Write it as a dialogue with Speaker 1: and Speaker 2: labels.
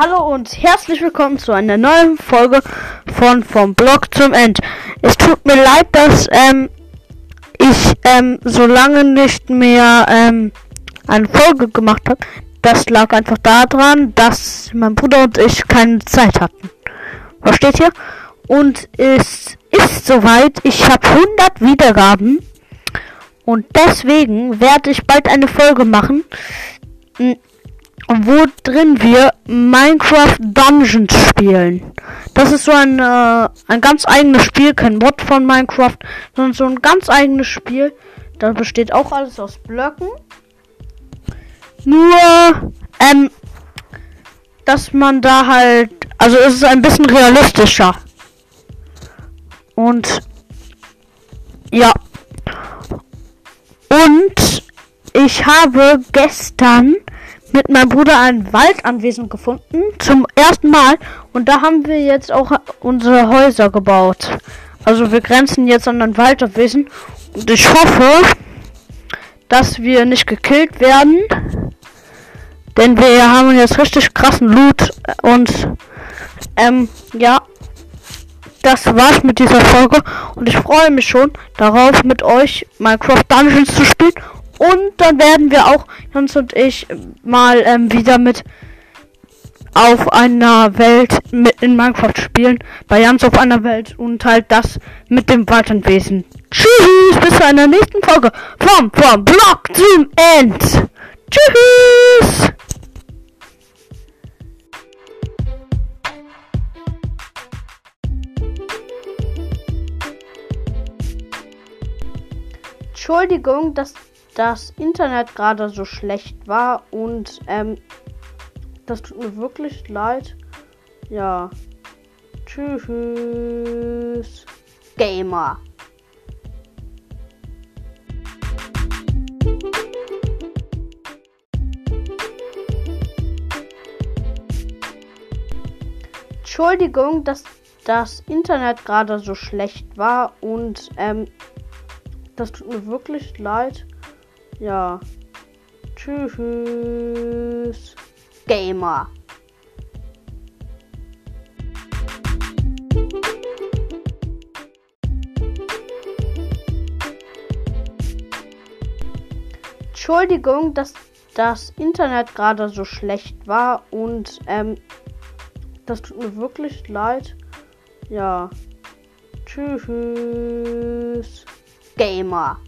Speaker 1: Hallo und herzlich willkommen zu einer neuen Folge von Vom Blog zum End. Es tut mir leid, dass ähm, ich ähm, so lange nicht mehr ähm, eine Folge gemacht habe. Das lag einfach daran, dass mein Bruder und ich keine Zeit hatten. Was steht hier? Und es ist soweit. Ich habe 100 Wiedergaben. Und deswegen werde ich bald eine Folge machen wo drin wir Minecraft Dungeons spielen. Das ist so ein, äh, ein ganz eigenes Spiel, kein Mod von Minecraft, sondern so ein ganz eigenes Spiel. Da besteht auch alles aus Blöcken. Nur, ähm, dass man da halt, also es ist ein bisschen realistischer. Und, ja. Und ich habe gestern mit meinem Bruder ein Waldanwesen gefunden. Zum ersten Mal. Und da haben wir jetzt auch unsere Häuser gebaut. Also wir grenzen jetzt an ein Waldanwesen. Und ich hoffe, dass wir nicht gekillt werden. Denn wir haben jetzt richtig krassen Loot. Und ähm, ja. Das war's mit dieser Folge. Und ich freue mich schon darauf, mit euch Minecraft Dungeons zu spielen. Und dann werden wir auch, Jans und ich, mal ähm, wieder mit auf einer Welt mit in Minecraft spielen. Bei Jans auf einer Welt und halt das mit dem Waldwesen. Tschüss, bis zu einer nächsten Folge vom, vom Block zum End. Tschüss. Entschuldigung, dass das Internet gerade so schlecht war und ähm, das tut mir wirklich leid. Ja. Tschüss. Gamer. Entschuldigung, dass das Internet gerade so schlecht war und ähm, das tut mir wirklich leid. Ja. Tschüss. Gamer. Entschuldigung, dass das Internet gerade so schlecht war und ähm, das tut mir wirklich leid. Ja. Tschüss. Gamer.